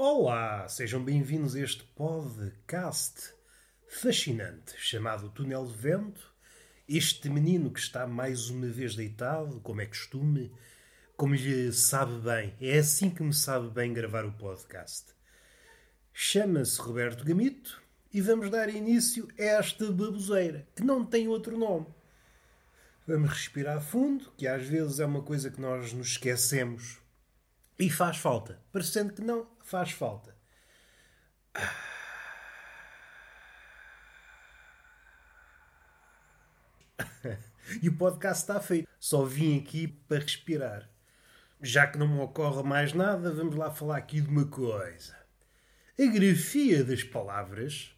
Olá, sejam bem-vindos a este podcast fascinante chamado Túnel de Vento. Este menino que está mais uma vez deitado, como é costume, como lhe sabe bem, é assim que me sabe bem gravar o podcast. Chama-se Roberto Gamito e vamos dar início a esta baboseira, que não tem outro nome. Vamos respirar fundo, que às vezes é uma coisa que nós nos esquecemos. E faz falta. Parecendo que não, faz falta. E o podcast está feito. Só vim aqui para respirar. Já que não me ocorre mais nada, vamos lá falar aqui de uma coisa. A grafia das palavras,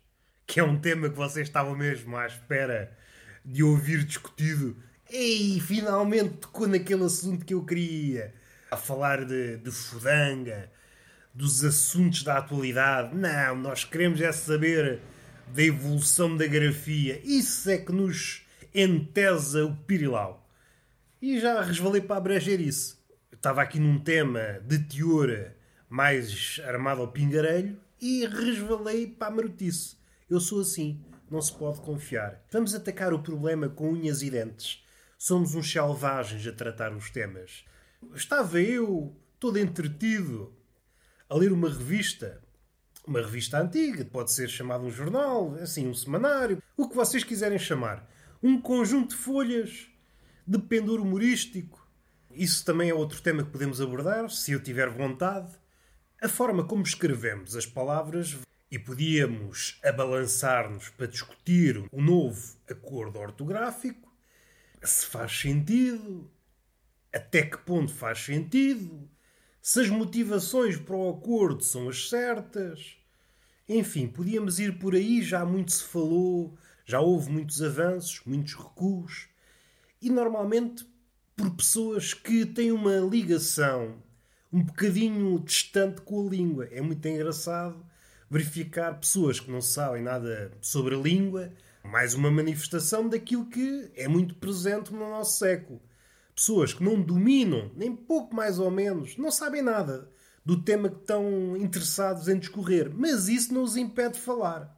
que é um tema que vocês estavam mesmo à espera de ouvir discutido. Ei, finalmente tocou naquele assunto que eu queria. A falar de, de fudanga, dos assuntos da atualidade. Não, nós queremos é saber da evolução da grafia. Isso é que nos entesa o pirilau. E já resvalei para abranger isso. Eu estava aqui num tema de teor mais armado ao pingarelho e resvalei para a marotice. Eu sou assim, não se pode confiar. Vamos atacar o problema com unhas e dentes. Somos uns selvagens a tratar os temas. Estava eu, todo entretido, a ler uma revista. Uma revista antiga, pode ser chamado um jornal, assim, um semanário, o que vocês quiserem chamar um conjunto de folhas de pendor humorístico. Isso também é outro tema que podemos abordar, se eu tiver vontade. A forma como escrevemos as palavras e podíamos abalançar-nos para discutir o novo acordo ortográfico, se faz sentido, até que ponto faz sentido, se as motivações para o acordo são as certas. Enfim, podíamos ir por aí, já muito se falou já houve muitos avanços, muitos recuos, e normalmente por pessoas que têm uma ligação um bocadinho distante com a língua. É muito engraçado verificar pessoas que não sabem nada sobre a língua, mais uma manifestação daquilo que é muito presente no nosso século. Pessoas que não dominam, nem pouco mais ou menos, não sabem nada do tema que estão interessados em discorrer, mas isso não os impede de falar.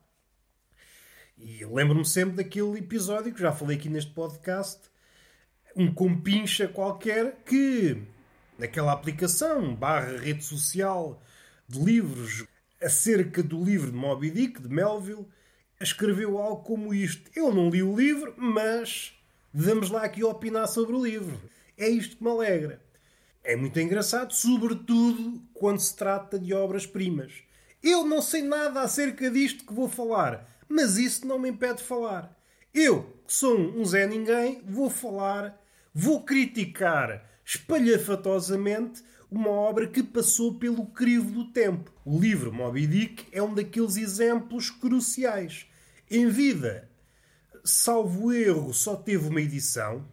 E lembro-me sempre daquele episódio que já falei aqui neste podcast, um compincha qualquer que, naquela aplicação barra rede social de livros acerca do livro de Moby Dick, de Melville, escreveu algo como isto. Eu não li o livro, mas vamos lá aqui opinar sobre o livro. É isto que me alegra. É muito engraçado, sobretudo quando se trata de obras-primas. Eu não sei nada acerca disto que vou falar mas isso não me impede de falar. Eu, que sou um Zé Ninguém, vou falar, vou criticar espalhafatosamente uma obra que passou pelo crivo do tempo. O livro Moby Dick é um daqueles exemplos cruciais. Em vida, salvo erro, só teve uma edição,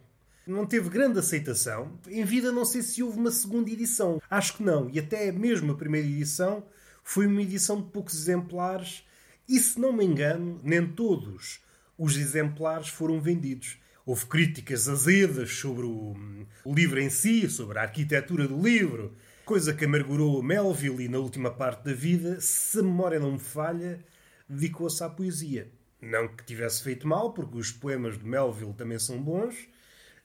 não teve grande aceitação. Em vida, não sei se houve uma segunda edição. Acho que não. E até mesmo a primeira edição foi uma edição de poucos exemplares e se não me engano, nem todos os exemplares foram vendidos. Houve críticas azedas sobre o, livro em si, sobre a arquitetura do livro, coisa que amargurou Melville e na última parte da vida, se a memória não me falha, dedicou-se à poesia. Não que tivesse feito mal, porque os poemas de Melville também são bons,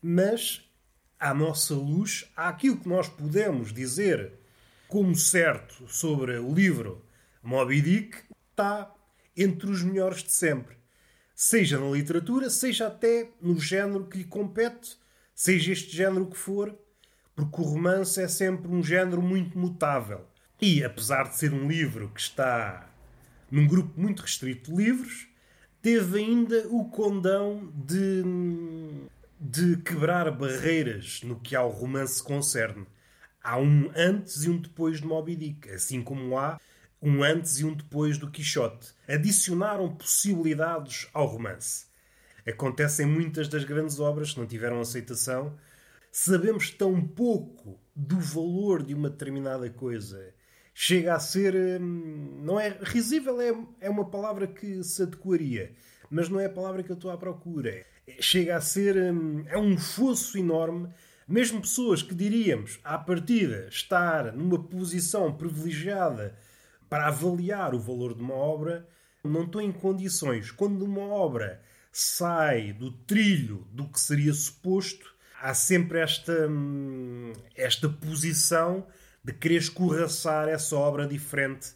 mas à nossa luz, aquilo que nós podemos dizer como certo sobre o livro Moby Dick, está entre os melhores de sempre. Seja na literatura, seja até no género que lhe compete, seja este género que for, porque o romance é sempre um género muito mutável. E, apesar de ser um livro que está num grupo muito restrito de livros, teve ainda o condão de, de quebrar barreiras no que ao romance concerne. Há um antes e um depois de Moby Dick, assim como há um antes e um depois do Quixote. Adicionaram possibilidades ao romance. Acontece em muitas das grandes obras que não tiveram aceitação. Sabemos tão pouco do valor de uma determinada coisa. Chega a ser. Hum, não é. risível é, é uma palavra que se adequaria, mas não é a palavra que eu estou à procura. Chega a ser. Hum, é um fosso enorme. Mesmo pessoas que diríamos, à partida, estar numa posição privilegiada para avaliar o valor de uma obra, não estou em condições. Quando uma obra sai do trilho do que seria suposto, há sempre esta, hum, esta posição de querer escorraçar essa obra diferente.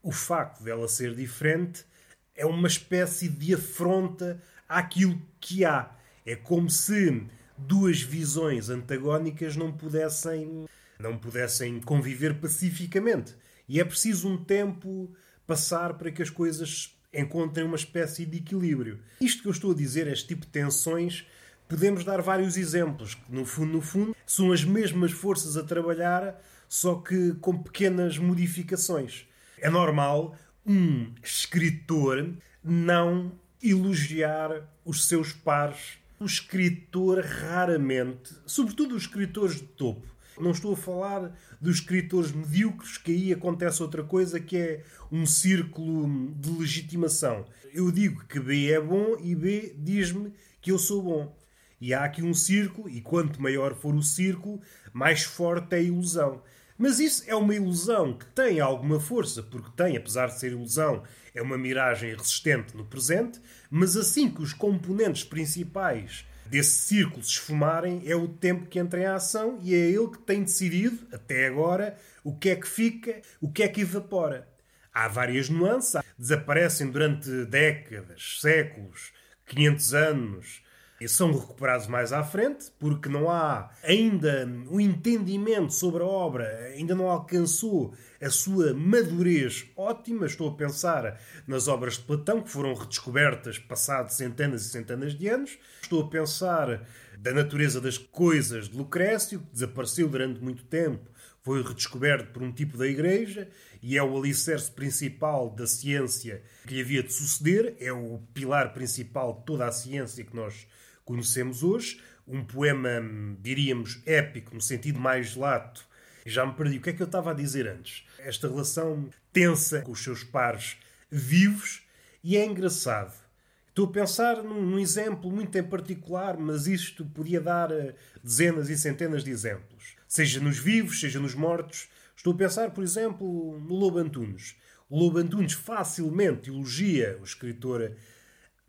O facto dela ser diferente é uma espécie de afronta àquilo que há. É como se duas visões antagónicas não pudessem não pudessem conviver pacificamente. E é preciso um tempo passar para que as coisas encontrem uma espécie de equilíbrio. Isto que eu estou a dizer, este tipo de tensões, podemos dar vários exemplos, que no fundo, no fundo, são as mesmas forças a trabalhar, só que com pequenas modificações. É normal um escritor não elogiar os seus pares. O escritor raramente, sobretudo os escritores de topo, não estou a falar dos escritores medíocres, que aí acontece outra coisa que é um círculo de legitimação. Eu digo que B é bom e B diz-me que eu sou bom. E há aqui um círculo, e quanto maior for o círculo, mais forte é a ilusão. Mas isso é uma ilusão que tem alguma força, porque tem, apesar de ser ilusão, é uma miragem resistente no presente, mas assim que os componentes principais desse círculo se esfumarem, é o tempo que entra em ação e é ele que tem decidido, até agora, o que é que fica, o que é que evapora. Há várias nuances, desaparecem durante décadas, séculos, 500 anos, são recuperados mais à frente, porque não há ainda o entendimento sobre a obra, ainda não alcançou a sua madurez ótima. Estou a pensar nas obras de Platão, que foram redescobertas passados centenas e centenas de anos. Estou a pensar da natureza das coisas de Lucrécio, que desapareceu durante muito tempo, foi redescoberto por um tipo da Igreja e é o alicerce principal da ciência que lhe havia de suceder, é o pilar principal de toda a ciência que nós conhecemos hoje. Um poema, diríamos, épico, no sentido mais lato. Já me perdi. O que é que eu estava a dizer antes? Esta relação tensa com os seus pares vivos e é engraçado. Estou a pensar num, num exemplo muito em particular, mas isto podia dar uh, dezenas e centenas de exemplos. Seja nos vivos, seja nos mortos. Estou a pensar, por exemplo, no Lobo Antunes. O Lobo Antunes facilmente elogia o escritor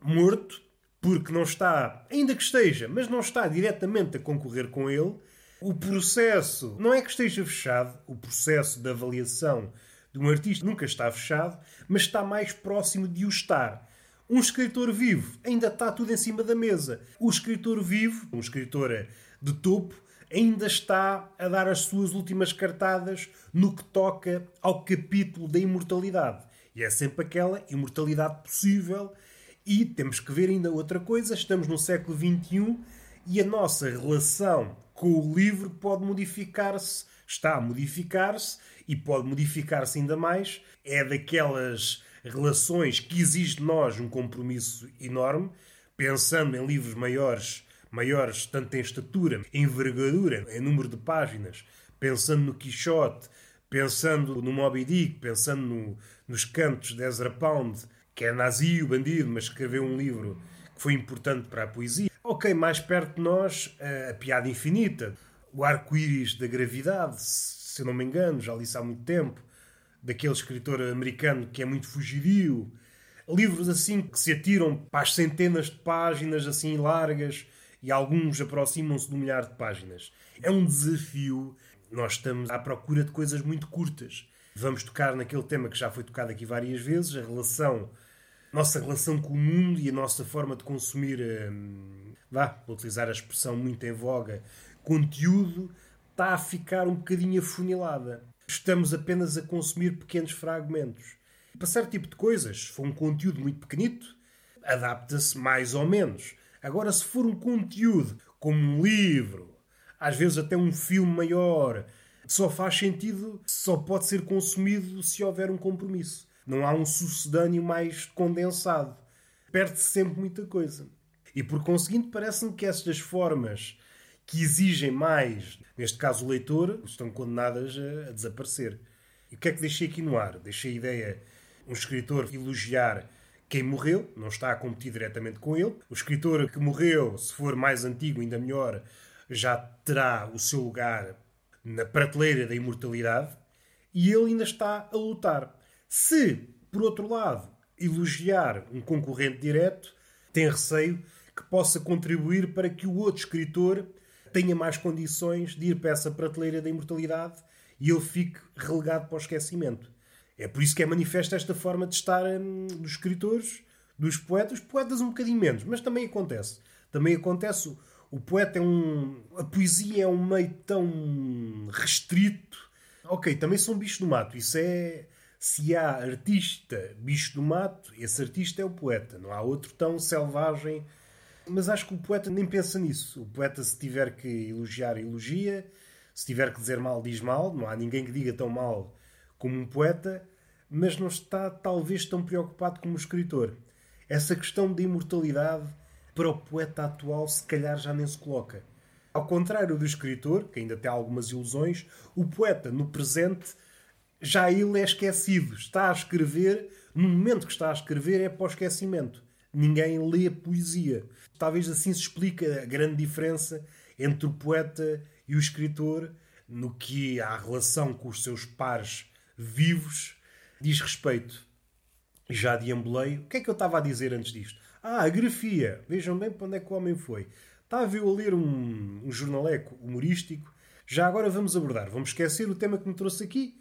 morto, porque não está, ainda que esteja, mas não está diretamente a concorrer com ele, o processo não é que esteja fechado, o processo de avaliação de um artista nunca está fechado, mas está mais próximo de o estar. Um escritor vivo ainda está tudo em cima da mesa. O escritor vivo, um escritor de topo, ainda está a dar as suas últimas cartadas no que toca ao capítulo da imortalidade. E é sempre aquela imortalidade possível e temos que ver ainda outra coisa: estamos no século XXI e a nossa relação com o livro pode modificar-se, está a modificar-se e pode modificar-se ainda mais. É daquelas relações que exige de nós um compromisso enorme, pensando em livros maiores, maiores tanto em estatura, em envergadura, em número de páginas, pensando no Quixote, pensando no Moby Dick, pensando no, nos cantos de Ezra Pound que é nazi, o bandido, mas escreveu um livro que foi importante para a poesia. Ok, mais perto de nós, a Piada Infinita, o Arco-Íris da Gravidade, se eu não me engano, já li isso há muito tempo, daquele escritor americano que é muito fugidio. Livros assim que se atiram para as centenas de páginas assim largas e alguns aproximam-se de um milhar de páginas. É um desafio. Nós estamos à procura de coisas muito curtas. Vamos tocar naquele tema que já foi tocado aqui várias vezes, a relação nossa relação com o mundo e a nossa forma de consumir, hum, vá, vou utilizar a expressão muito em voga, conteúdo, está a ficar um bocadinho afunilada. Estamos apenas a consumir pequenos fragmentos. Para certo tipo de coisas, se for um conteúdo muito pequenito, adapta-se mais ou menos. Agora, se for um conteúdo como um livro, às vezes até um filme maior, só faz sentido, só pode ser consumido se houver um compromisso. Não há um sucedâneo mais condensado. Perde-se sempre muita coisa. E por conseguinte, parece-me que estas formas que exigem mais, neste caso o leitor, estão condenadas a, a desaparecer. E o que é que deixei aqui no ar? Deixei a ideia um escritor elogiar quem morreu, não está a competir diretamente com ele. O escritor que morreu, se for mais antigo, ainda melhor, já terá o seu lugar na prateleira da imortalidade. E ele ainda está a lutar. Se, por outro lado, elogiar um concorrente direto, tem receio que possa contribuir para que o outro escritor tenha mais condições de ir para essa prateleira da imortalidade e ele fique relegado para o esquecimento. É por isso que é manifesta esta forma de estar hum, dos escritores, dos poetas, poetas um bocadinho menos, mas também acontece. Também acontece, o, o poeta é um. A poesia é um meio tão restrito. Ok, também são bichos do mato, isso é. Se há artista bicho do mato, esse artista é o poeta, não há outro tão selvagem. Mas acho que o poeta nem pensa nisso. O poeta, se tiver que elogiar, elogia. Se tiver que dizer mal, diz mal. Não há ninguém que diga tão mal como um poeta, mas não está talvez tão preocupado como o escritor. Essa questão de imortalidade para o poeta atual se calhar já nem se coloca. Ao contrário do escritor, que ainda tem algumas ilusões, o poeta no presente já ele é esquecido. Está a escrever, no momento que está a escrever é para o esquecimento. Ninguém lê poesia. Talvez assim se explique a grande diferença entre o poeta e o escritor no que à relação com os seus pares vivos diz respeito. Já deambulei. O que é que eu estava a dizer antes disto? Ah, a grafia. Vejam bem para onde é que o homem foi. Estava eu a ler um, um jornaleco humorístico. Já agora vamos abordar. Vamos esquecer o tema que me trouxe aqui.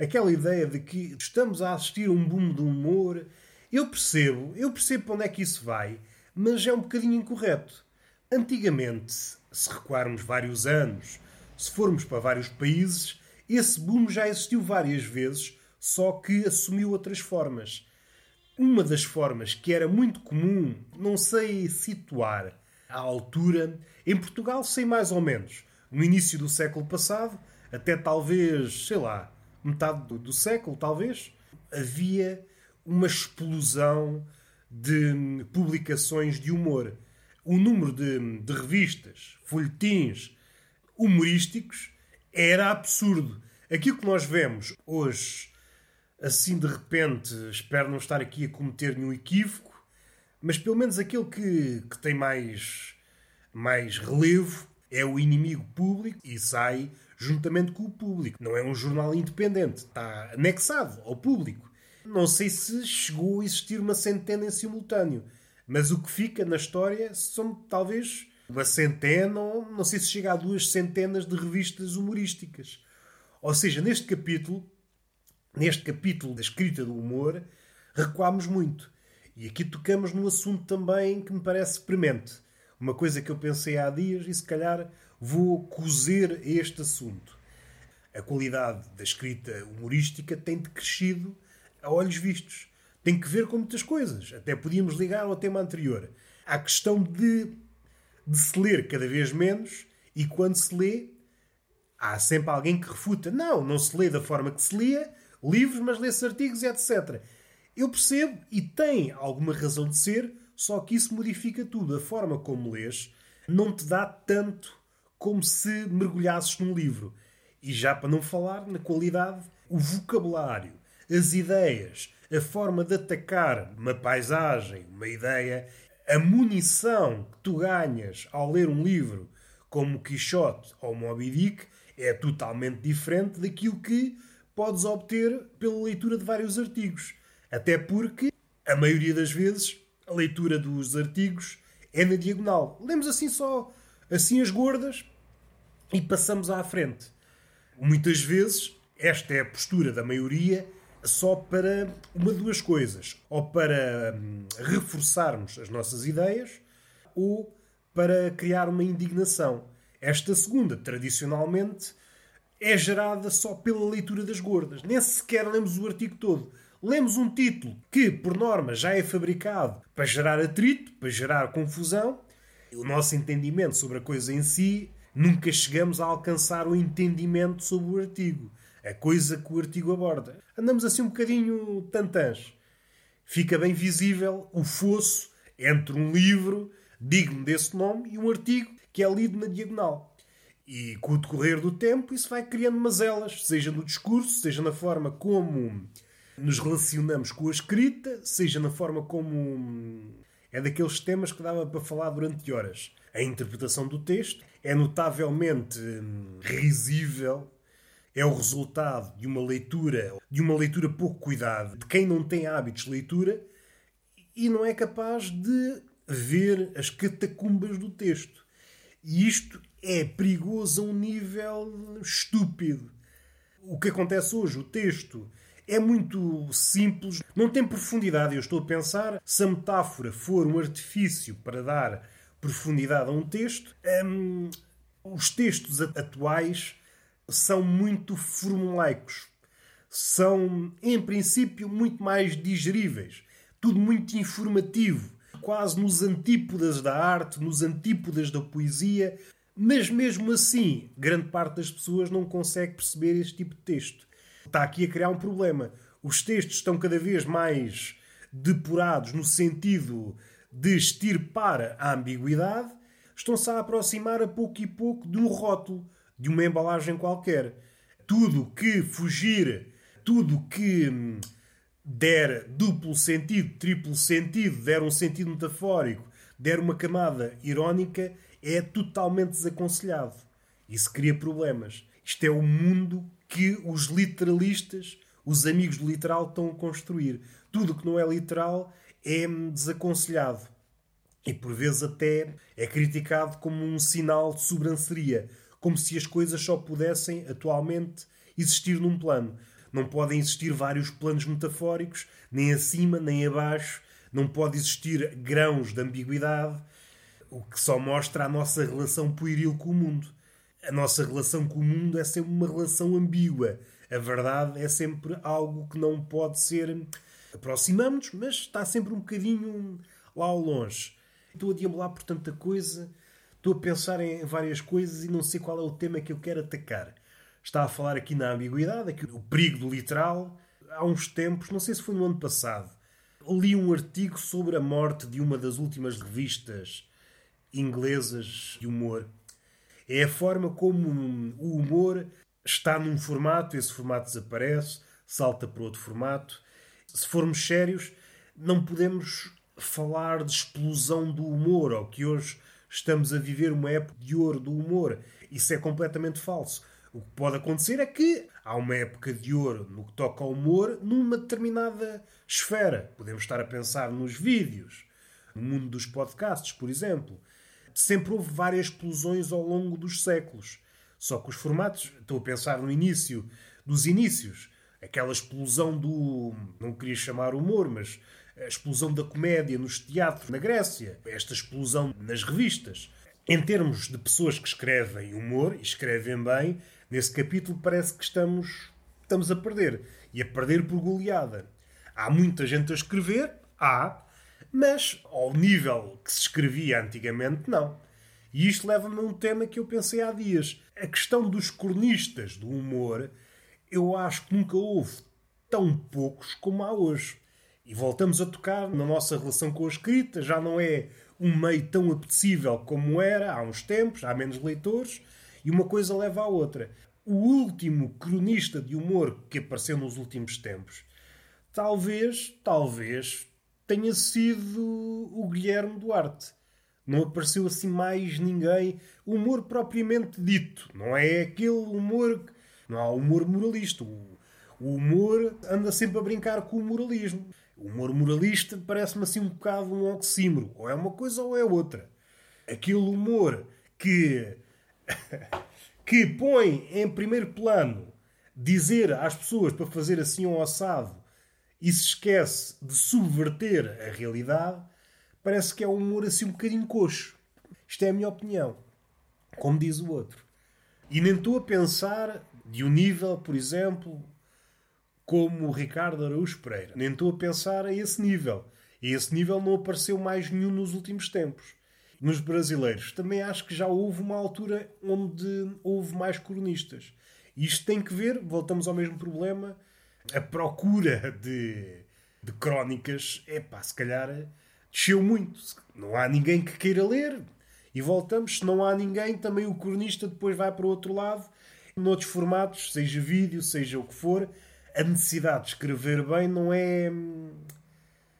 Aquela ideia de que estamos a assistir a um boom do humor. Eu percebo, eu percebo para onde é que isso vai, mas é um bocadinho incorreto. Antigamente, se recuarmos vários anos, se formos para vários países, esse boom já existiu várias vezes, só que assumiu outras formas. Uma das formas que era muito comum, não sei situar à altura, em Portugal sei mais ou menos, no início do século passado, até talvez, sei lá, metade do, do século, talvez, havia uma explosão de publicações de humor. O número de, de revistas, folhetins humorísticos era absurdo. Aquilo que nós vemos hoje, assim de repente, espero não estar aqui a cometer nenhum equívoco, mas pelo menos aquele que, que tem mais, mais relevo é o inimigo público e sai juntamente com o público. Não é um jornal independente, está anexado ao público. Não sei se chegou a existir uma centena em simultâneo, mas o que fica na história são talvez uma centena, ou não sei se chega a duas centenas de revistas humorísticas. Ou seja, neste capítulo, neste capítulo da escrita do humor, recuámos muito. E aqui tocamos num assunto também que me parece premente. Uma coisa que eu pensei há dias e se calhar vou cozer este assunto. A qualidade da escrita humorística tem decrescido a olhos vistos. Tem que ver com muitas coisas. Até podíamos ligar ao tema anterior. À questão de de se ler cada vez menos e quando se lê, há sempre alguém que refuta. Não, não se lê da forma que se lia livros, mas lê-se artigos e etc. Eu percebo e tem alguma razão de ser, só que isso modifica tudo. A forma como lês não te dá tanto como se mergulhasses num livro. E já para não falar na qualidade, o vocabulário, as ideias, a forma de atacar uma paisagem, uma ideia, a munição que tu ganhas ao ler um livro como Quixote ou Moby Dick é totalmente diferente daquilo que podes obter pela leitura de vários artigos. Até porque, a maioria das vezes, a leitura dos artigos é na diagonal. Lemos assim só, assim as gordas e passamos à frente. Muitas vezes, esta é a postura da maioria só para uma de duas coisas. Ou para hum, reforçarmos as nossas ideias, ou para criar uma indignação. Esta segunda, tradicionalmente, é gerada só pela leitura das gordas. Nem sequer lemos o artigo todo. Lemos um título que, por norma, já é fabricado para gerar atrito, para gerar confusão. O nosso entendimento sobre a coisa em si, nunca chegamos a alcançar o entendimento sobre o artigo a coisa que o artigo aborda. Andamos assim um bocadinho tantãs. Fica bem visível o fosso entre um livro digno desse nome e um artigo que é lido na diagonal. E com o decorrer do tempo isso vai criando mazelas, seja no discurso, seja na forma como nos relacionamos com a escrita, seja na forma como é daqueles temas que dava para falar durante horas. A interpretação do texto é notavelmente hum, risível é o resultado de uma leitura, de uma leitura pouco cuidada, de quem não tem hábitos de leitura e não é capaz de ver as catacumbas do texto. E isto é perigoso a um nível estúpido. O que acontece hoje, o texto é muito simples, não tem profundidade. Eu estou a pensar, se a metáfora for um artifício para dar profundidade a um texto, hum, os textos atuais são muito formulaicos. São, em princípio, muito mais digeríveis. Tudo muito informativo. Quase nos antípodas da arte, nos antípodas da poesia. Mas mesmo assim, grande parte das pessoas não consegue perceber este tipo de texto. Está aqui a criar um problema. Os textos estão cada vez mais depurados no sentido de extirpar a ambiguidade, estão-se a aproximar a pouco e pouco de um rótulo, de uma embalagem qualquer. Tudo que fugir, tudo que hum, der duplo sentido, triplo sentido, der um sentido metafórico, der uma camada irónica, é totalmente desaconselhado. Isso cria problemas. Isto é o mundo que os literalistas, os amigos do literal, estão a construir. Tudo que não é literal é desaconselhado. E por vezes até é criticado como um sinal de sobranceria, como se as coisas só pudessem atualmente existir num plano. Não podem existir vários planos metafóricos, nem acima nem abaixo, não pode existir grãos de ambiguidade, o que só mostra a nossa relação pueril com o mundo. A nossa relação com o mundo é sempre uma relação ambígua. A verdade é sempre algo que não pode ser. Aproximamos-nos, mas está sempre um bocadinho lá ao longe. Estou a deambular por tanta coisa, estou a pensar em várias coisas e não sei qual é o tema que eu quero atacar. Está a falar aqui na ambiguidade, aqui o perigo do literal. Há uns tempos, não sei se foi no ano passado, li um artigo sobre a morte de uma das últimas revistas inglesas de humor. É a forma como o humor está num formato, esse formato desaparece, salta para outro formato. Se formos sérios, não podemos falar de explosão do humor, ou que hoje estamos a viver uma época de ouro do humor. Isso é completamente falso. O que pode acontecer é que há uma época de ouro no que toca ao humor numa determinada esfera. Podemos estar a pensar nos vídeos, no mundo dos podcasts, por exemplo. Sempre houve várias explosões ao longo dos séculos. Só que os formatos, estou a pensar no início, dos inícios, aquela explosão do. não queria chamar humor, mas a explosão da comédia nos teatros na Grécia, esta explosão nas revistas. Em termos de pessoas que escrevem humor e escrevem bem, nesse capítulo parece que estamos, estamos a perder. E a perder por goleada. Há muita gente a escrever, há, mas ao nível que se escrevia antigamente, não. E isto leva-me a um tema que eu pensei há dias. A questão dos cronistas do humor, eu acho que nunca houve tão poucos como há hoje. E voltamos a tocar na nossa relação com a escrita, já não é um meio tão apetecível como era há uns tempos, há menos leitores, e uma coisa leva à outra. O último cronista de humor que apareceu nos últimos tempos, talvez, talvez, tenha sido o Guilherme Duarte. Não apareceu assim mais ninguém. Humor propriamente dito. Não é aquele humor. Não há humor moralista. O humor anda sempre a brincar com o moralismo. O humor moralista parece-me assim um bocado um oxímoro. Ou é uma coisa ou é outra. Aquele humor que, que põe em primeiro plano dizer às pessoas para fazer assim um assado e se esquece de subverter a realidade, parece que é um humor assim um bocadinho coxo. Isto é a minha opinião. Como diz o outro. E nem estou a pensar de um nível, por exemplo, como o Ricardo Araújo Pereira. Nem estou a pensar a esse nível. E esse nível não apareceu mais nenhum nos últimos tempos. Nos brasileiros, também acho que já houve uma altura onde houve mais cronistas. Isto tem que ver, voltamos ao mesmo problema, a procura de, de crónicas, é pá, se calhar desceu muito. Não há ninguém que queira ler. E voltamos, se não há ninguém, também o cronista depois vai para o outro lado, noutros formatos, seja vídeo, seja o que for, a necessidade de escrever bem não é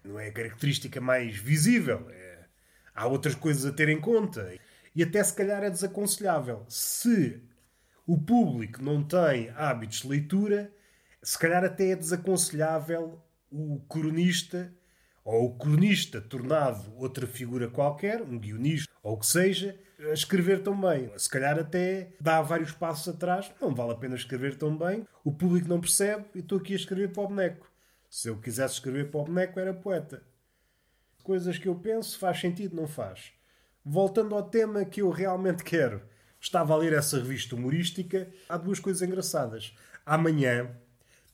não é a característica mais visível. É, há outras coisas a ter em conta. E até se calhar é desaconselhável. Se o público não tem hábitos de leitura, se calhar até é desaconselhável o cronista ou o cronista tornado outra figura qualquer, um guionista ou o que seja, a escrever tão bem. Se calhar até dá vários passos atrás, não vale a pena escrever tão bem, o público não percebe e estou aqui a escrever para o boneco. Se eu quisesse escrever para o boneco, era poeta. Coisas que eu penso, faz sentido, não faz. Voltando ao tema que eu realmente quero. Estava a ler essa revista humorística. Há duas coisas engraçadas. Amanhã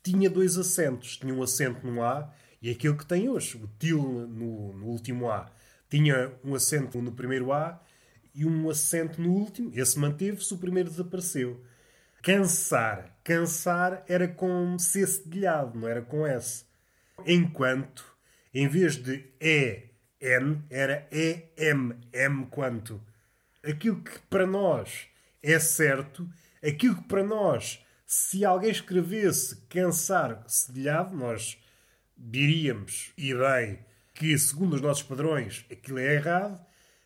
tinha dois acentos. Tinha um acento no A e aquilo que tem hoje, o til no, no último A. Tinha um acento no primeiro A e um acento no último. Esse manteve-se, o primeiro desapareceu. Cansar. Cansar era com C cedilhado, não era com S. Enquanto, em vez de E, N, era E, M. M quanto. Aquilo que para nós é certo, aquilo que para nós, se alguém escrevesse cansar cedilhado, nós diríamos, e bem, que segundo os nossos padrões aquilo é errado,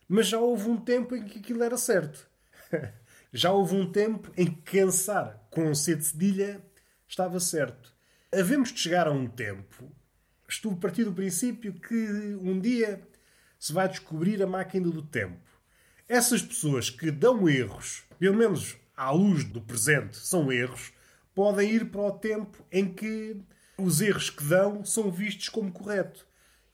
mas já houve um tempo em que aquilo era certo. já houve um tempo em que cansar com C cedilha estava certo. Havemos de chegar a um tempo, estou a partir do princípio que um dia se vai descobrir a máquina do tempo. Essas pessoas que dão erros, pelo menos à luz do presente, são erros, podem ir para o tempo em que os erros que dão são vistos como correto.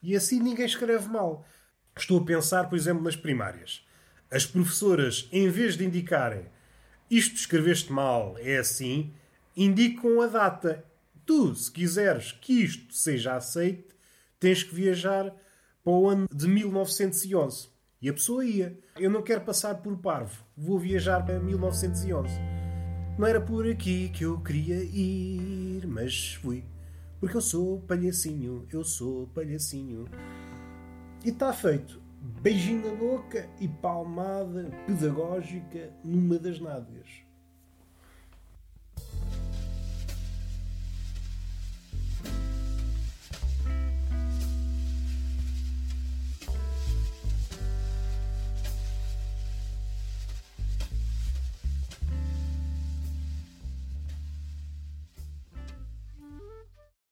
E assim ninguém escreve mal. Estou a pensar, por exemplo, nas primárias. As professoras, em vez de indicarem isto escreveste mal, é assim, indicam a data. Tu, se quiseres que isto seja aceite, tens que viajar para o ano de 1911. E a pessoa ia. Eu não quero passar por parvo. Vou viajar para 1911. Não era por aqui que eu queria ir, mas fui. Porque eu sou palhacinho, eu sou palhacinho. E está feito. Beijinho na boca e palmada pedagógica numa das nádegas.